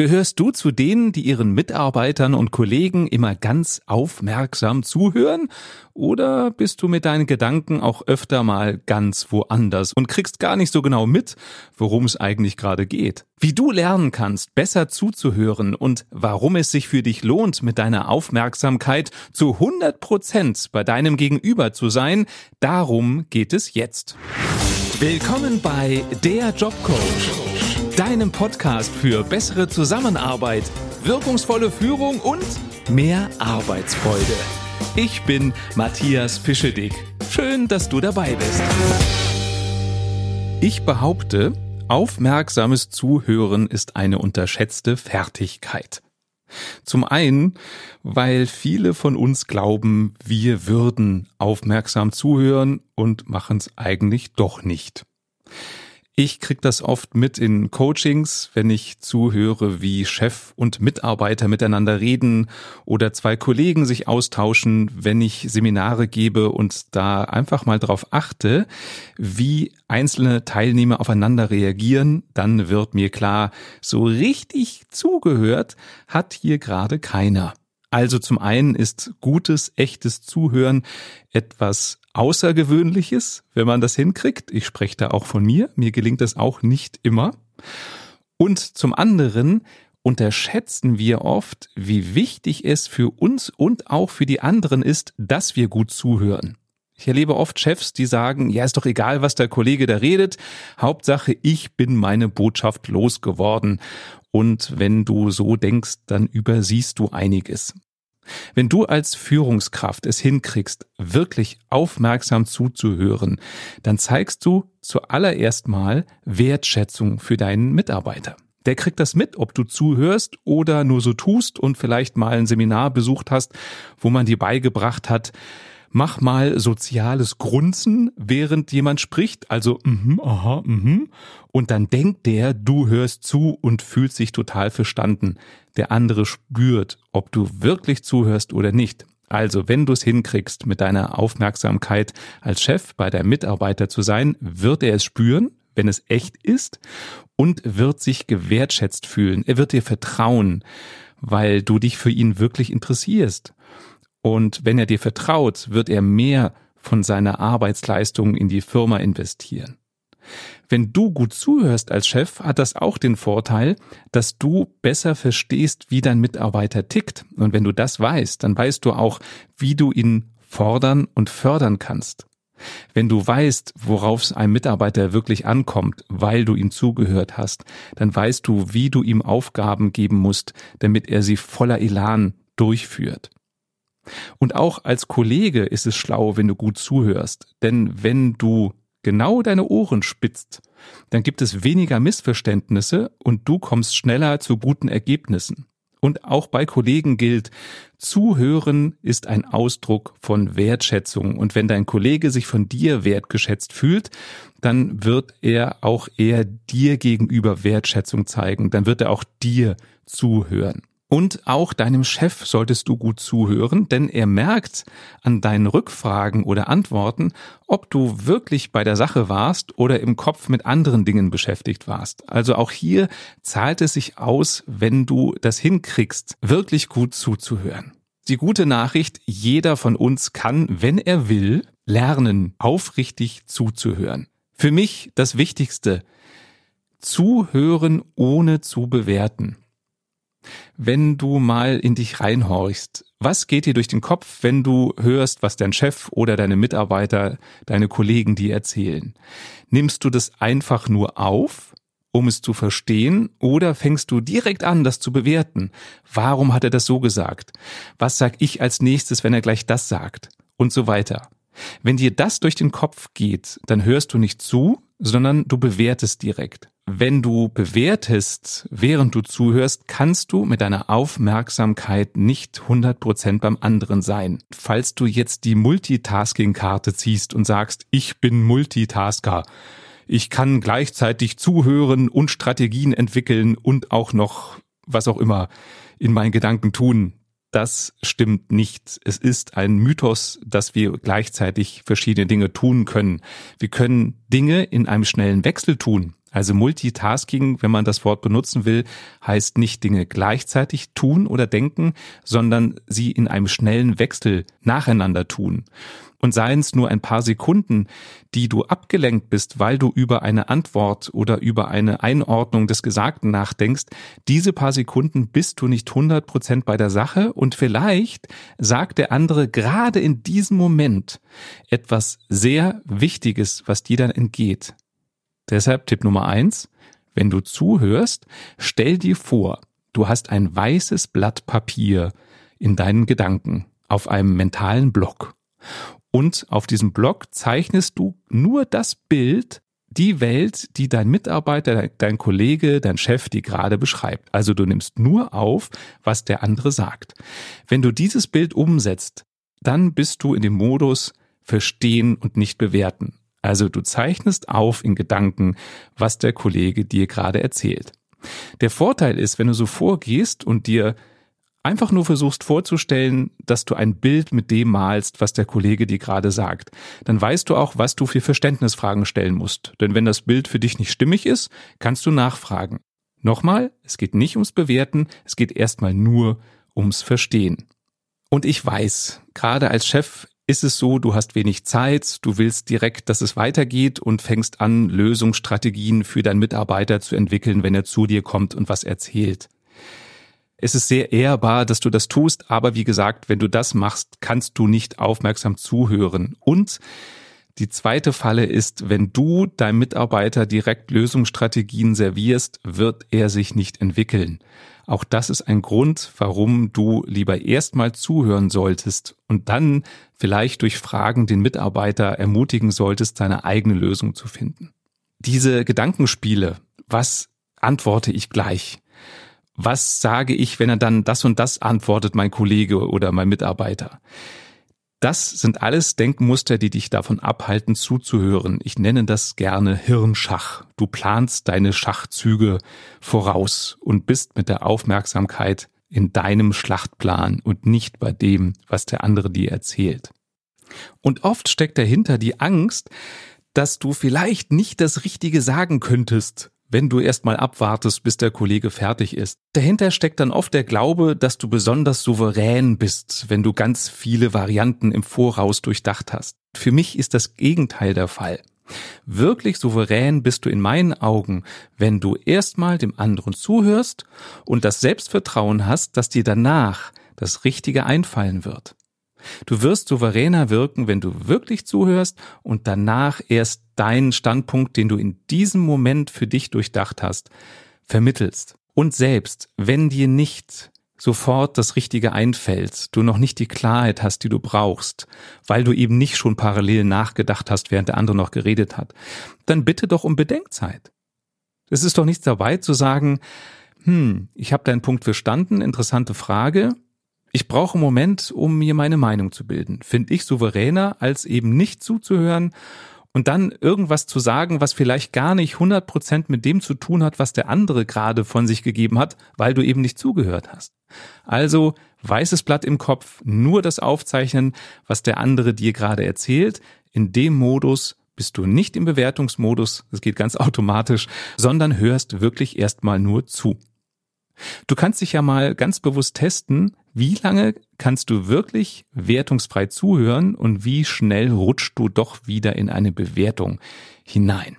Gehörst du zu denen, die ihren Mitarbeitern und Kollegen immer ganz aufmerksam zuhören? Oder bist du mit deinen Gedanken auch öfter mal ganz woanders und kriegst gar nicht so genau mit, worum es eigentlich gerade geht? Wie du lernen kannst, besser zuzuhören und warum es sich für dich lohnt, mit deiner Aufmerksamkeit zu 100 Prozent bei deinem Gegenüber zu sein, darum geht es jetzt. Willkommen bei Der Jobcoach deinem Podcast für bessere Zusammenarbeit, wirkungsvolle Führung und mehr Arbeitsfreude. Ich bin Matthias Fischedick. Schön, dass du dabei bist. Ich behaupte, aufmerksames Zuhören ist eine unterschätzte Fertigkeit. Zum einen, weil viele von uns glauben, wir würden aufmerksam zuhören und machen es eigentlich doch nicht. Ich krieg das oft mit in Coachings, wenn ich zuhöre, wie Chef und Mitarbeiter miteinander reden oder zwei Kollegen sich austauschen, wenn ich Seminare gebe und da einfach mal drauf achte, wie einzelne Teilnehmer aufeinander reagieren, dann wird mir klar, so richtig zugehört hat hier gerade keiner. Also zum einen ist gutes, echtes Zuhören etwas Außergewöhnliches, wenn man das hinkriegt. Ich spreche da auch von mir. Mir gelingt das auch nicht immer. Und zum anderen unterschätzen wir oft, wie wichtig es für uns und auch für die anderen ist, dass wir gut zuhören. Ich erlebe oft Chefs, die sagen, ja, ist doch egal, was der Kollege da redet. Hauptsache, ich bin meine Botschaft losgeworden. Und wenn du so denkst, dann übersiehst du einiges. Wenn du als Führungskraft es hinkriegst, wirklich aufmerksam zuzuhören, dann zeigst du zuallererst mal Wertschätzung für deinen Mitarbeiter. Der kriegt das mit, ob du zuhörst oder nur so tust und vielleicht mal ein Seminar besucht hast, wo man dir beigebracht hat, mach mal soziales Grunzen, während jemand spricht, also mhm, aha, mhm, und dann denkt der, du hörst zu und fühlt sich total verstanden. Der andere spürt, ob du wirklich zuhörst oder nicht. Also, wenn du es hinkriegst, mit deiner Aufmerksamkeit als Chef bei der Mitarbeiter zu sein, wird er es spüren, wenn es echt ist, und wird sich gewertschätzt fühlen. Er wird dir vertrauen, weil du dich für ihn wirklich interessierst. Und wenn er dir vertraut, wird er mehr von seiner Arbeitsleistung in die Firma investieren. Wenn du gut zuhörst als Chef, hat das auch den Vorteil, dass du besser verstehst, wie dein Mitarbeiter tickt. Und wenn du das weißt, dann weißt du auch, wie du ihn fordern und fördern kannst. Wenn du weißt, worauf es einem Mitarbeiter wirklich ankommt, weil du ihm zugehört hast, dann weißt du, wie du ihm Aufgaben geben musst, damit er sie voller Elan durchführt. Und auch als Kollege ist es schlau, wenn du gut zuhörst. Denn wenn du genau deine Ohren spitzt, dann gibt es weniger Missverständnisse und du kommst schneller zu guten Ergebnissen. Und auch bei Kollegen gilt, Zuhören ist ein Ausdruck von Wertschätzung. Und wenn dein Kollege sich von dir wertgeschätzt fühlt, dann wird er auch eher dir gegenüber Wertschätzung zeigen. Dann wird er auch dir zuhören. Und auch deinem Chef solltest du gut zuhören, denn er merkt an deinen Rückfragen oder Antworten, ob du wirklich bei der Sache warst oder im Kopf mit anderen Dingen beschäftigt warst. Also auch hier zahlt es sich aus, wenn du das hinkriegst, wirklich gut zuzuhören. Die gute Nachricht, jeder von uns kann, wenn er will, lernen, aufrichtig zuzuhören. Für mich das Wichtigste, zuhören ohne zu bewerten wenn du mal in dich reinhorchst. Was geht dir durch den Kopf, wenn du hörst, was dein Chef oder deine Mitarbeiter, deine Kollegen dir erzählen? Nimmst du das einfach nur auf, um es zu verstehen, oder fängst du direkt an, das zu bewerten? Warum hat er das so gesagt? Was sag ich als nächstes, wenn er gleich das sagt? Und so weiter. Wenn dir das durch den Kopf geht, dann hörst du nicht zu, sondern du bewertest direkt. Wenn du bewertest, während du zuhörst, kannst du mit deiner Aufmerksamkeit nicht 100% beim anderen sein. Falls du jetzt die Multitasking-Karte ziehst und sagst, ich bin Multitasker, ich kann gleichzeitig zuhören und Strategien entwickeln und auch noch was auch immer in meinen Gedanken tun, das stimmt nicht. Es ist ein Mythos, dass wir gleichzeitig verschiedene Dinge tun können. Wir können Dinge in einem schnellen Wechsel tun. Also Multitasking, wenn man das Wort benutzen will, heißt nicht Dinge gleichzeitig tun oder denken, sondern sie in einem schnellen Wechsel nacheinander tun. Und seien es nur ein paar Sekunden, die du abgelenkt bist, weil du über eine Antwort oder über eine Einordnung des Gesagten nachdenkst, diese paar Sekunden bist du nicht 100 Prozent bei der Sache und vielleicht sagt der andere gerade in diesem Moment etwas sehr Wichtiges, was dir dann entgeht. Deshalb Tipp Nummer eins, wenn du zuhörst, stell dir vor, du hast ein weißes Blatt Papier in deinen Gedanken auf einem mentalen Block. Und auf diesem Block zeichnest du nur das Bild, die Welt, die dein Mitarbeiter, dein Kollege, dein Chef dir gerade beschreibt. Also du nimmst nur auf, was der andere sagt. Wenn du dieses Bild umsetzt, dann bist du in dem Modus verstehen und nicht bewerten. Also du zeichnest auf in Gedanken, was der Kollege dir gerade erzählt. Der Vorteil ist, wenn du so vorgehst und dir einfach nur versuchst vorzustellen, dass du ein Bild mit dem malst, was der Kollege dir gerade sagt, dann weißt du auch, was du für Verständnisfragen stellen musst. Denn wenn das Bild für dich nicht stimmig ist, kannst du nachfragen. Nochmal, es geht nicht ums Bewerten, es geht erstmal nur ums Verstehen. Und ich weiß, gerade als Chef ist es so, du hast wenig Zeit, du willst direkt, dass es weitergeht und fängst an, Lösungsstrategien für deinen Mitarbeiter zu entwickeln, wenn er zu dir kommt und was erzählt. Es ist sehr ehrbar, dass du das tust, aber wie gesagt, wenn du das machst, kannst du nicht aufmerksam zuhören. Und die zweite Falle ist, wenn du deinem Mitarbeiter direkt Lösungsstrategien servierst, wird er sich nicht entwickeln. Auch das ist ein Grund, warum du lieber erstmal zuhören solltest und dann vielleicht durch Fragen den Mitarbeiter ermutigen solltest, seine eigene Lösung zu finden. Diese Gedankenspiele, was antworte ich gleich? Was sage ich, wenn er dann das und das antwortet, mein Kollege oder mein Mitarbeiter? Das sind alles Denkmuster, die dich davon abhalten, zuzuhören. Ich nenne das gerne Hirnschach. Du planst deine Schachzüge voraus und bist mit der Aufmerksamkeit in deinem Schlachtplan und nicht bei dem, was der andere dir erzählt. Und oft steckt dahinter die Angst, dass du vielleicht nicht das Richtige sagen könntest wenn du erstmal abwartest, bis der Kollege fertig ist. Dahinter steckt dann oft der Glaube, dass du besonders souverän bist, wenn du ganz viele Varianten im Voraus durchdacht hast. Für mich ist das Gegenteil der Fall. Wirklich souverän bist du in meinen Augen, wenn du erstmal dem anderen zuhörst und das Selbstvertrauen hast, dass dir danach das Richtige einfallen wird. Du wirst souveräner wirken, wenn du wirklich zuhörst und danach erst deinen Standpunkt, den du in diesem Moment für dich durchdacht hast, vermittelst. Und selbst, wenn dir nicht sofort das Richtige einfällt, du noch nicht die Klarheit hast, die du brauchst, weil du eben nicht schon parallel nachgedacht hast, während der andere noch geredet hat, dann bitte doch um Bedenkzeit. Es ist doch nichts dabei zu sagen, hm, ich habe deinen Punkt verstanden, interessante Frage, ich brauche einen Moment, um mir meine Meinung zu bilden. Finde ich souveräner, als eben nicht zuzuhören und dann irgendwas zu sagen, was vielleicht gar nicht 100 Prozent mit dem zu tun hat, was der andere gerade von sich gegeben hat, weil du eben nicht zugehört hast. Also weißes Blatt im Kopf, nur das Aufzeichnen, was der andere dir gerade erzählt. In dem Modus bist du nicht im Bewertungsmodus, das geht ganz automatisch, sondern hörst wirklich erstmal nur zu. Du kannst dich ja mal ganz bewusst testen, wie lange kannst du wirklich wertungsfrei zuhören und wie schnell rutscht du doch wieder in eine Bewertung hinein.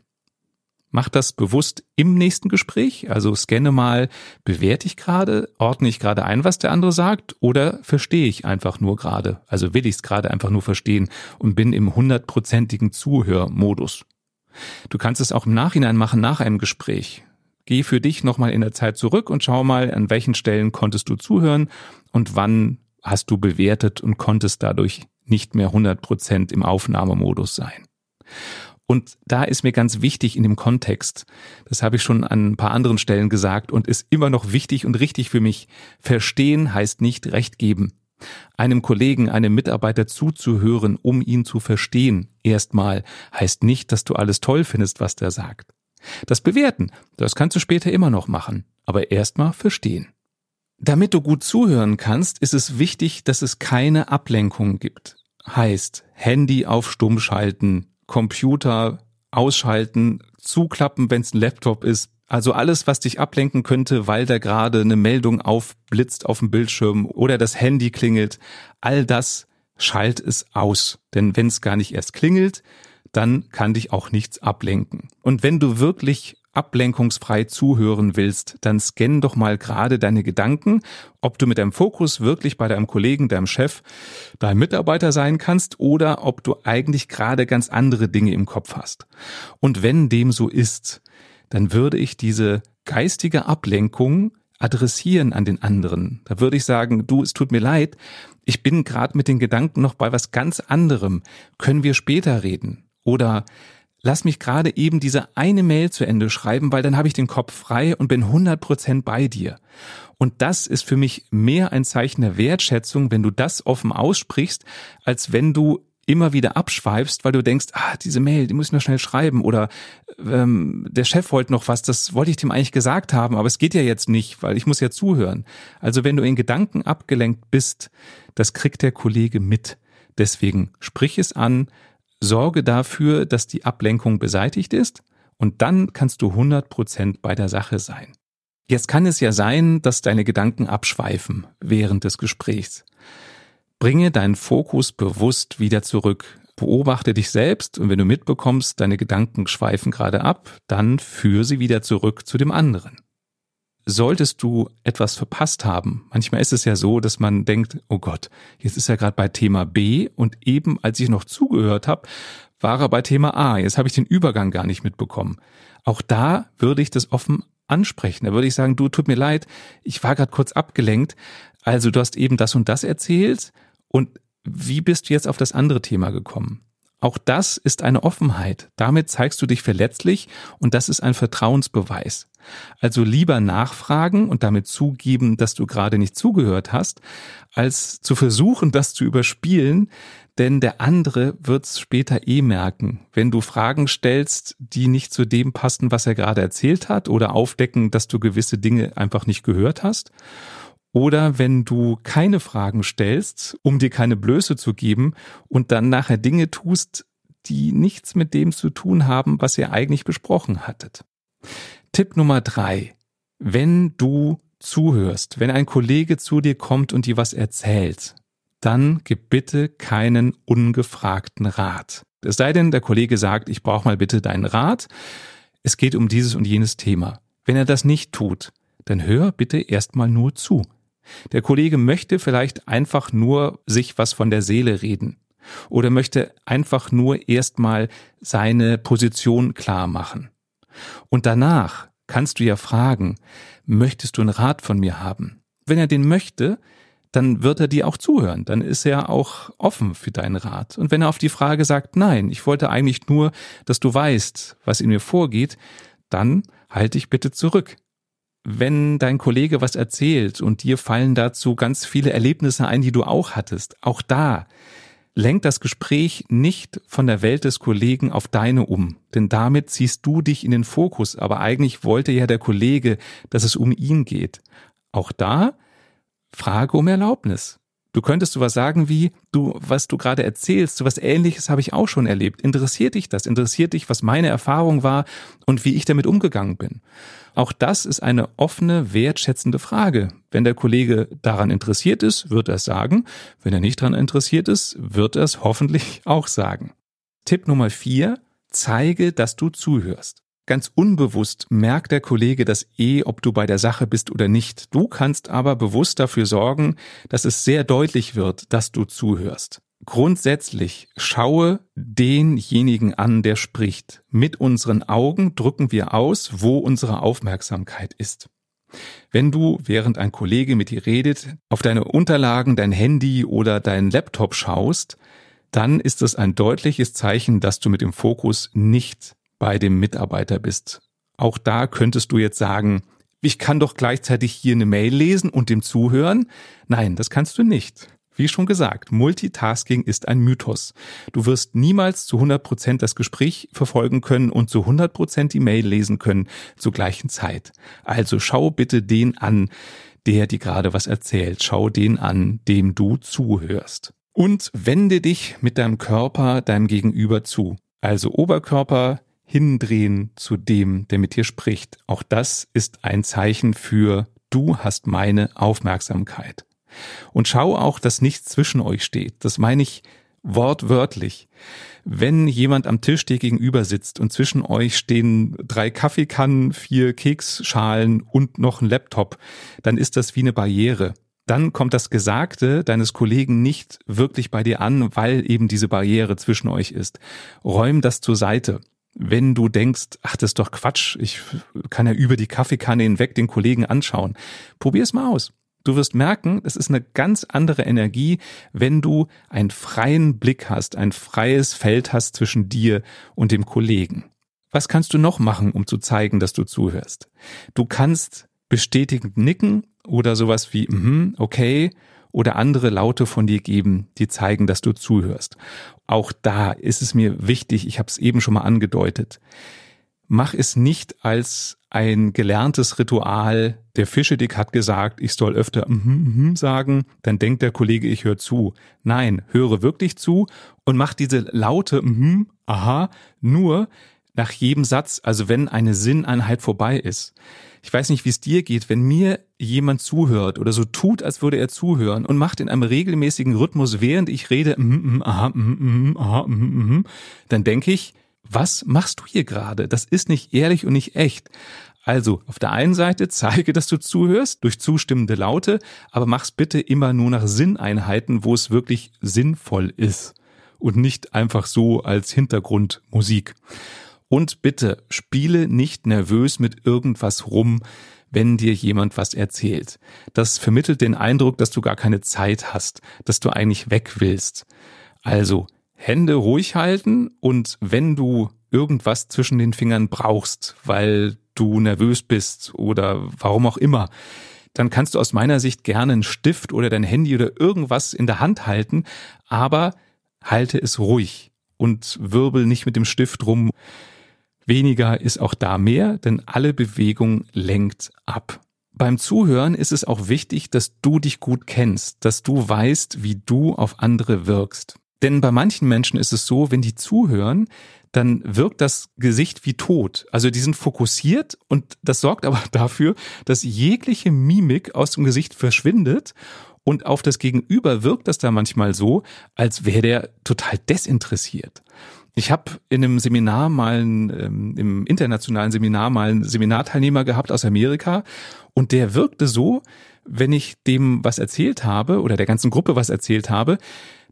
Mach das bewusst im nächsten Gespräch, also scanne mal, bewerte ich gerade, ordne ich gerade ein, was der andere sagt, oder verstehe ich einfach nur gerade, also will ich es gerade einfach nur verstehen und bin im hundertprozentigen Zuhörmodus. Du kannst es auch im Nachhinein machen nach einem Gespräch. Geh für dich nochmal in der Zeit zurück und schau mal, an welchen Stellen konntest du zuhören und wann hast du bewertet und konntest dadurch nicht mehr 100 Prozent im Aufnahmemodus sein. Und da ist mir ganz wichtig in dem Kontext, das habe ich schon an ein paar anderen Stellen gesagt und ist immer noch wichtig und richtig für mich, verstehen heißt nicht recht geben. Einem Kollegen, einem Mitarbeiter zuzuhören, um ihn zu verstehen, erstmal heißt nicht, dass du alles toll findest, was der sagt. Das Bewerten, das kannst du später immer noch machen, aber erstmal verstehen. Damit du gut zuhören kannst, ist es wichtig, dass es keine Ablenkung gibt. Heißt, Handy auf Stumm schalten, Computer ausschalten, zuklappen, wenn es ein Laptop ist. Also alles, was dich ablenken könnte, weil da gerade eine Meldung aufblitzt auf dem Bildschirm oder das Handy klingelt, all das schalt es aus. Denn wenn es gar nicht erst klingelt, dann kann dich auch nichts ablenken. Und wenn du wirklich ablenkungsfrei zuhören willst, dann scann doch mal gerade deine Gedanken, ob du mit deinem Fokus wirklich bei deinem Kollegen, deinem Chef, deinem Mitarbeiter sein kannst oder ob du eigentlich gerade ganz andere Dinge im Kopf hast. Und wenn dem so ist, dann würde ich diese geistige Ablenkung adressieren an den anderen. Da würde ich sagen, du, es tut mir leid, ich bin gerade mit den Gedanken noch bei was ganz anderem. Können wir später reden? Oder lass mich gerade eben diese eine Mail zu Ende schreiben, weil dann habe ich den Kopf frei und bin 100% bei dir. Und das ist für mich mehr ein Zeichen der Wertschätzung, wenn du das offen aussprichst, als wenn du immer wieder abschweifst, weil du denkst, ah, diese Mail, die muss ich noch schnell schreiben oder ähm, der Chef wollte noch was, das wollte ich dem eigentlich gesagt haben, aber es geht ja jetzt nicht, weil ich muss ja zuhören. Also wenn du in Gedanken abgelenkt bist, das kriegt der Kollege mit. Deswegen sprich es an, sorge dafür, dass die Ablenkung beseitigt ist und dann kannst du 100 Prozent bei der Sache sein. Jetzt kann es ja sein, dass deine Gedanken abschweifen während des Gesprächs. Bringe deinen Fokus bewusst wieder zurück. Beobachte dich selbst und wenn du mitbekommst, deine Gedanken schweifen gerade ab, dann führe sie wieder zurück zu dem anderen solltest du etwas verpasst haben. Manchmal ist es ja so, dass man denkt, oh Gott, jetzt ist er gerade bei Thema B und eben als ich noch zugehört habe, war er bei Thema A. Jetzt habe ich den Übergang gar nicht mitbekommen. Auch da würde ich das offen ansprechen. Da würde ich sagen, du tut mir leid, ich war gerade kurz abgelenkt. Also du hast eben das und das erzählt und wie bist du jetzt auf das andere Thema gekommen? Auch das ist eine Offenheit. Damit zeigst du dich verletzlich und das ist ein Vertrauensbeweis. Also lieber nachfragen und damit zugeben, dass du gerade nicht zugehört hast, als zu versuchen, das zu überspielen, denn der andere wird's später eh merken. Wenn du Fragen stellst, die nicht zu dem passen, was er gerade erzählt hat oder aufdecken, dass du gewisse Dinge einfach nicht gehört hast oder wenn du keine Fragen stellst, um dir keine Blöße zu geben und dann nachher Dinge tust, die nichts mit dem zu tun haben, was ihr eigentlich besprochen hattet. Tipp Nummer drei. Wenn du zuhörst, wenn ein Kollege zu dir kommt und dir was erzählt, dann gib bitte keinen ungefragten Rat. Es sei denn, der Kollege sagt, ich brauche mal bitte deinen Rat. Es geht um dieses und jenes Thema. Wenn er das nicht tut, dann hör bitte erstmal nur zu. Der Kollege möchte vielleicht einfach nur sich was von der Seele reden oder möchte einfach nur erstmal seine Position klar machen. Und danach kannst du ja fragen, möchtest du einen Rat von mir haben? Wenn er den möchte, dann wird er dir auch zuhören, dann ist er auch offen für deinen Rat. Und wenn er auf die Frage sagt, nein, ich wollte eigentlich nur, dass du weißt, was in mir vorgeht, dann halte dich bitte zurück wenn dein Kollege was erzählt und dir fallen dazu ganz viele Erlebnisse ein, die du auch hattest, auch da lenkt das Gespräch nicht von der Welt des Kollegen auf deine um, denn damit ziehst du dich in den Fokus, aber eigentlich wollte ja der Kollege, dass es um ihn geht. Auch da frage um Erlaubnis. Du könntest sowas sagen wie, du, was du gerade erzählst, sowas ähnliches habe ich auch schon erlebt. Interessiert dich das? Interessiert dich, was meine Erfahrung war und wie ich damit umgegangen bin? Auch das ist eine offene, wertschätzende Frage. Wenn der Kollege daran interessiert ist, wird er es sagen. Wenn er nicht daran interessiert ist, wird er es hoffentlich auch sagen. Tipp Nummer vier, zeige, dass du zuhörst. Ganz unbewusst merkt der Kollege das eh, ob du bei der Sache bist oder nicht. Du kannst aber bewusst dafür sorgen, dass es sehr deutlich wird, dass du zuhörst. Grundsätzlich schaue denjenigen an, der spricht. Mit unseren Augen drücken wir aus, wo unsere Aufmerksamkeit ist. Wenn du, während ein Kollege mit dir redet, auf deine Unterlagen, dein Handy oder dein Laptop schaust, dann ist es ein deutliches Zeichen, dass du mit dem Fokus nicht bei dem Mitarbeiter bist. Auch da könntest du jetzt sagen, ich kann doch gleichzeitig hier eine Mail lesen und dem zuhören. Nein, das kannst du nicht. Wie schon gesagt, Multitasking ist ein Mythos. Du wirst niemals zu 100 Prozent das Gespräch verfolgen können und zu 100 Prozent die Mail lesen können zur gleichen Zeit. Also schau bitte den an, der dir gerade was erzählt. Schau den an, dem du zuhörst. Und wende dich mit deinem Körper deinem Gegenüber zu. Also Oberkörper hindrehen zu dem, der mit dir spricht. Auch das ist ein Zeichen für du hast meine Aufmerksamkeit. Und schau auch, dass nichts zwischen euch steht. Das meine ich wortwörtlich. Wenn jemand am Tisch dir gegenüber sitzt und zwischen euch stehen drei Kaffeekannen, vier Keksschalen und noch ein Laptop, dann ist das wie eine Barriere. Dann kommt das Gesagte deines Kollegen nicht wirklich bei dir an, weil eben diese Barriere zwischen euch ist. Räum das zur Seite wenn du denkst, ach, das ist doch Quatsch, ich kann ja über die Kaffeekanne hinweg den Kollegen anschauen. Probier es mal aus. Du wirst merken, es ist eine ganz andere Energie, wenn du einen freien Blick hast, ein freies Feld hast zwischen dir und dem Kollegen. Was kannst du noch machen, um zu zeigen, dass du zuhörst? Du kannst bestätigend nicken oder sowas wie, mm, okay, oder andere Laute von dir geben, die zeigen, dass du zuhörst. Auch da ist es mir wichtig, ich habe es eben schon mal angedeutet, mach es nicht als ein gelerntes Ritual. Der Fischedick hat gesagt, ich soll öfter mm -hmm, mm sagen, dann denkt der Kollege, ich höre zu. Nein, höre wirklich zu und mach diese laute mm aha, nur nach jedem Satz, also wenn eine Sinneinheit vorbei ist. Ich weiß nicht, wie es dir geht, wenn mir jemand zuhört oder so tut, als würde er zuhören und macht in einem regelmäßigen Rhythmus, während ich rede, mm, mm, aha, mm, mm aha, mm, mm, mm, dann denke ich, was machst du hier gerade? Das ist nicht ehrlich und nicht echt. Also, auf der einen Seite zeige, dass du zuhörst durch zustimmende Laute, aber mach's bitte immer nur nach Sinneinheiten, wo es wirklich sinnvoll ist und nicht einfach so als Hintergrundmusik. Und bitte spiele nicht nervös mit irgendwas rum, wenn dir jemand was erzählt. Das vermittelt den Eindruck, dass du gar keine Zeit hast, dass du eigentlich weg willst. Also Hände ruhig halten und wenn du irgendwas zwischen den Fingern brauchst, weil du nervös bist oder warum auch immer, dann kannst du aus meiner Sicht gerne einen Stift oder dein Handy oder irgendwas in der Hand halten, aber halte es ruhig und wirbel nicht mit dem Stift rum. Weniger ist auch da mehr, denn alle Bewegung lenkt ab. Beim Zuhören ist es auch wichtig, dass du dich gut kennst, dass du weißt, wie du auf andere wirkst. Denn bei manchen Menschen ist es so, wenn die zuhören, dann wirkt das Gesicht wie tot. Also die sind fokussiert und das sorgt aber dafür, dass jegliche Mimik aus dem Gesicht verschwindet und auf das Gegenüber wirkt das da manchmal so, als wäre der total desinteressiert. Ich habe in einem Seminar mal, ähm, im internationalen Seminar mal einen Seminarteilnehmer gehabt aus Amerika und der wirkte so, wenn ich dem was erzählt habe oder der ganzen Gruppe was erzählt habe,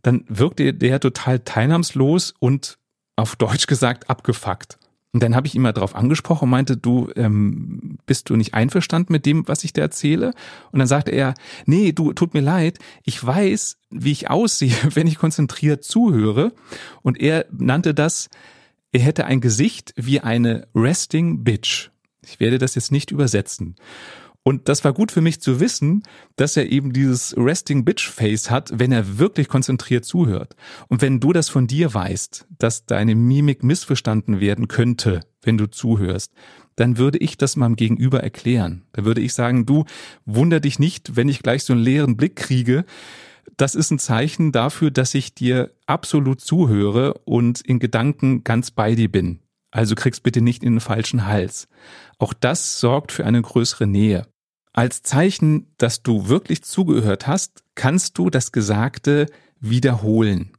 dann wirkte der total teilnahmslos und auf Deutsch gesagt abgefuckt. Und dann habe ich ihn mal drauf angesprochen und meinte, du, ähm, bist du nicht einverstanden mit dem, was ich dir erzähle? Und dann sagte er, nee, du, tut mir leid, ich weiß, wie ich aussehe, wenn ich konzentriert zuhöre. Und er nannte das, er hätte ein Gesicht wie eine Resting Bitch. Ich werde das jetzt nicht übersetzen. Und das war gut für mich zu wissen, dass er eben dieses Resting Bitch Face hat, wenn er wirklich konzentriert zuhört. Und wenn du das von dir weißt, dass deine Mimik missverstanden werden könnte, wenn du zuhörst, dann würde ich das meinem Gegenüber erklären. Da würde ich sagen, du wunder dich nicht, wenn ich gleich so einen leeren Blick kriege. Das ist ein Zeichen dafür, dass ich dir absolut zuhöre und in Gedanken ganz bei dir bin. Also kriegst bitte nicht in den falschen Hals. Auch das sorgt für eine größere Nähe. Als Zeichen, dass du wirklich zugehört hast, kannst du das Gesagte wiederholen.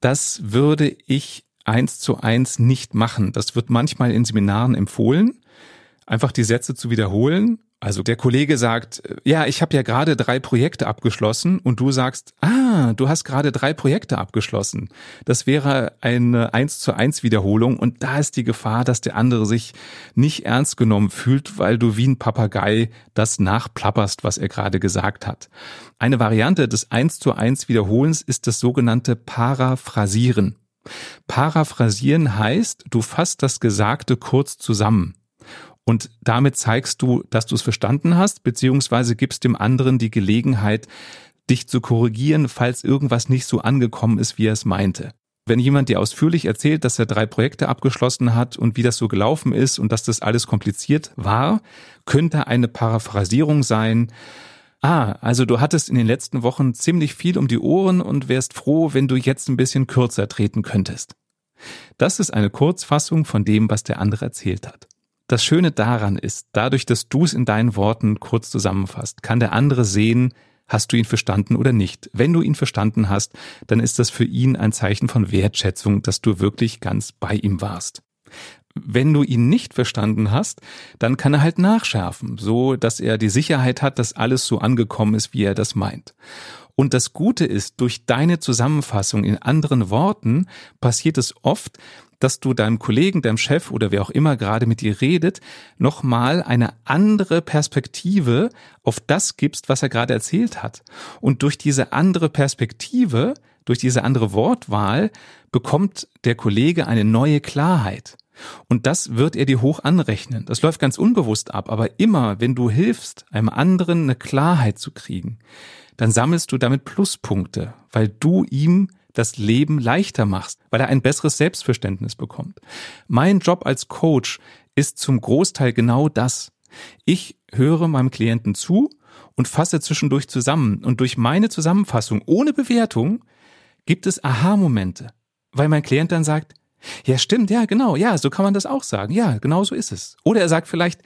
Das würde ich eins zu eins nicht machen. Das wird manchmal in Seminaren empfohlen, einfach die Sätze zu wiederholen also der Kollege sagt, ja, ich habe ja gerade drei Projekte abgeschlossen und du sagst, ah, du hast gerade drei Projekte abgeschlossen. Das wäre eine eins zu eins Wiederholung und da ist die Gefahr, dass der andere sich nicht ernst genommen fühlt, weil du wie ein Papagei das nachplapperst, was er gerade gesagt hat. Eine Variante des eins zu eins Wiederholens ist das sogenannte Paraphrasieren. Paraphrasieren heißt, du fasst das Gesagte kurz zusammen. Und damit zeigst du, dass du es verstanden hast, beziehungsweise gibst dem anderen die Gelegenheit, dich zu korrigieren, falls irgendwas nicht so angekommen ist, wie er es meinte. Wenn jemand dir ausführlich erzählt, dass er drei Projekte abgeschlossen hat und wie das so gelaufen ist und dass das alles kompliziert war, könnte eine Paraphrasierung sein. Ah, also du hattest in den letzten Wochen ziemlich viel um die Ohren und wärst froh, wenn du jetzt ein bisschen kürzer treten könntest. Das ist eine Kurzfassung von dem, was der andere erzählt hat. Das Schöne daran ist, dadurch, dass du es in deinen Worten kurz zusammenfasst, kann der andere sehen, hast du ihn verstanden oder nicht. Wenn du ihn verstanden hast, dann ist das für ihn ein Zeichen von Wertschätzung, dass du wirklich ganz bei ihm warst. Wenn du ihn nicht verstanden hast, dann kann er halt nachschärfen, so dass er die Sicherheit hat, dass alles so angekommen ist, wie er das meint. Und das Gute ist, durch deine Zusammenfassung in anderen Worten passiert es oft, dass du deinem Kollegen, deinem Chef oder wer auch immer gerade mit dir redet, nochmal eine andere Perspektive auf das gibst, was er gerade erzählt hat. Und durch diese andere Perspektive, durch diese andere Wortwahl, bekommt der Kollege eine neue Klarheit. Und das wird er dir hoch anrechnen. Das läuft ganz unbewusst ab, aber immer, wenn du hilfst, einem anderen eine Klarheit zu kriegen, dann sammelst du damit Pluspunkte, weil du ihm das Leben leichter machst, weil er ein besseres Selbstverständnis bekommt. Mein Job als Coach ist zum Großteil genau das. Ich höre meinem Klienten zu und fasse zwischendurch zusammen. Und durch meine Zusammenfassung ohne Bewertung gibt es Aha-Momente, weil mein Klient dann sagt, ja, stimmt, ja, genau, ja, so kann man das auch sagen. Ja, genau so ist es. Oder er sagt vielleicht,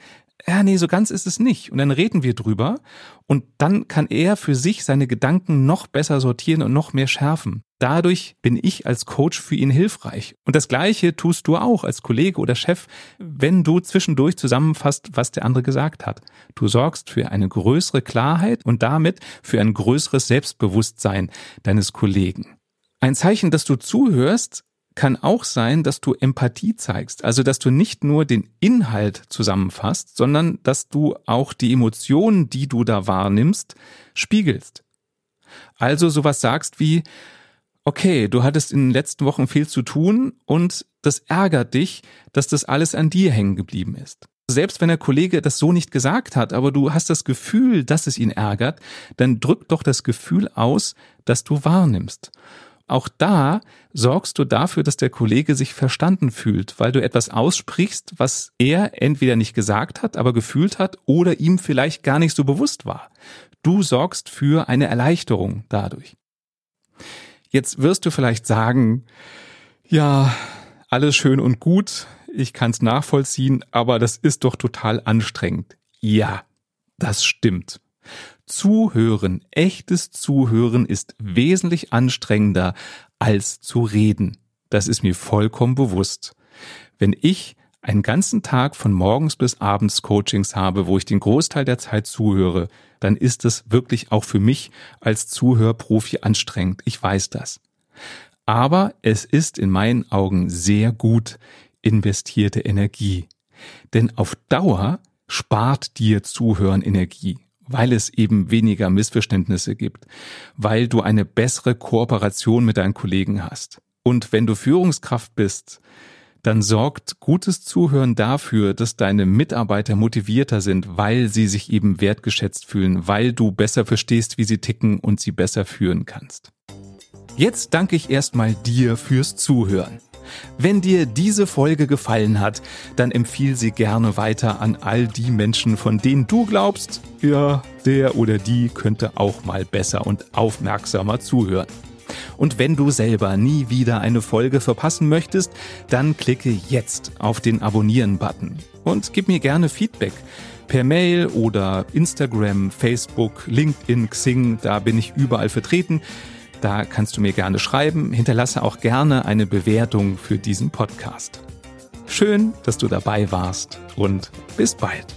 ja, nee, so ganz ist es nicht. Und dann reden wir drüber und dann kann er für sich seine Gedanken noch besser sortieren und noch mehr schärfen. Dadurch bin ich als Coach für ihn hilfreich. Und das Gleiche tust du auch als Kollege oder Chef, wenn du zwischendurch zusammenfasst, was der andere gesagt hat. Du sorgst für eine größere Klarheit und damit für ein größeres Selbstbewusstsein deines Kollegen. Ein Zeichen, dass du zuhörst, kann auch sein, dass du Empathie zeigst. Also, dass du nicht nur den Inhalt zusammenfasst, sondern dass du auch die Emotionen, die du da wahrnimmst, spiegelst. Also sowas sagst wie, okay, du hattest in den letzten Wochen viel zu tun und das ärgert dich, dass das alles an dir hängen geblieben ist. Selbst wenn der Kollege das so nicht gesagt hat, aber du hast das Gefühl, dass es ihn ärgert, dann drück doch das Gefühl aus, dass du wahrnimmst. Auch da sorgst du dafür, dass der Kollege sich verstanden fühlt, weil du etwas aussprichst, was er entweder nicht gesagt hat, aber gefühlt hat oder ihm vielleicht gar nicht so bewusst war. Du sorgst für eine Erleichterung dadurch. Jetzt wirst du vielleicht sagen, ja, alles schön und gut, ich kann es nachvollziehen, aber das ist doch total anstrengend. Ja, das stimmt. Zuhören, echtes Zuhören ist wesentlich anstrengender als zu reden. Das ist mir vollkommen bewusst. Wenn ich einen ganzen Tag von morgens bis abends Coachings habe, wo ich den Großteil der Zeit zuhöre, dann ist es wirklich auch für mich als Zuhörprofi anstrengend. Ich weiß das. Aber es ist in meinen Augen sehr gut investierte Energie. Denn auf Dauer spart dir Zuhören Energie weil es eben weniger Missverständnisse gibt, weil du eine bessere Kooperation mit deinen Kollegen hast. Und wenn du Führungskraft bist, dann sorgt gutes Zuhören dafür, dass deine Mitarbeiter motivierter sind, weil sie sich eben wertgeschätzt fühlen, weil du besser verstehst, wie sie ticken und sie besser führen kannst. Jetzt danke ich erstmal dir fürs Zuhören. Wenn dir diese Folge gefallen hat, dann empfiehl sie gerne weiter an all die Menschen, von denen du glaubst, ja, der oder die könnte auch mal besser und aufmerksamer zuhören. Und wenn du selber nie wieder eine Folge verpassen möchtest, dann klicke jetzt auf den Abonnieren-Button und gib mir gerne Feedback per Mail oder Instagram, Facebook, LinkedIn, Xing, da bin ich überall vertreten. Da kannst du mir gerne schreiben. Hinterlasse auch gerne eine Bewertung für diesen Podcast. Schön, dass du dabei warst und bis bald.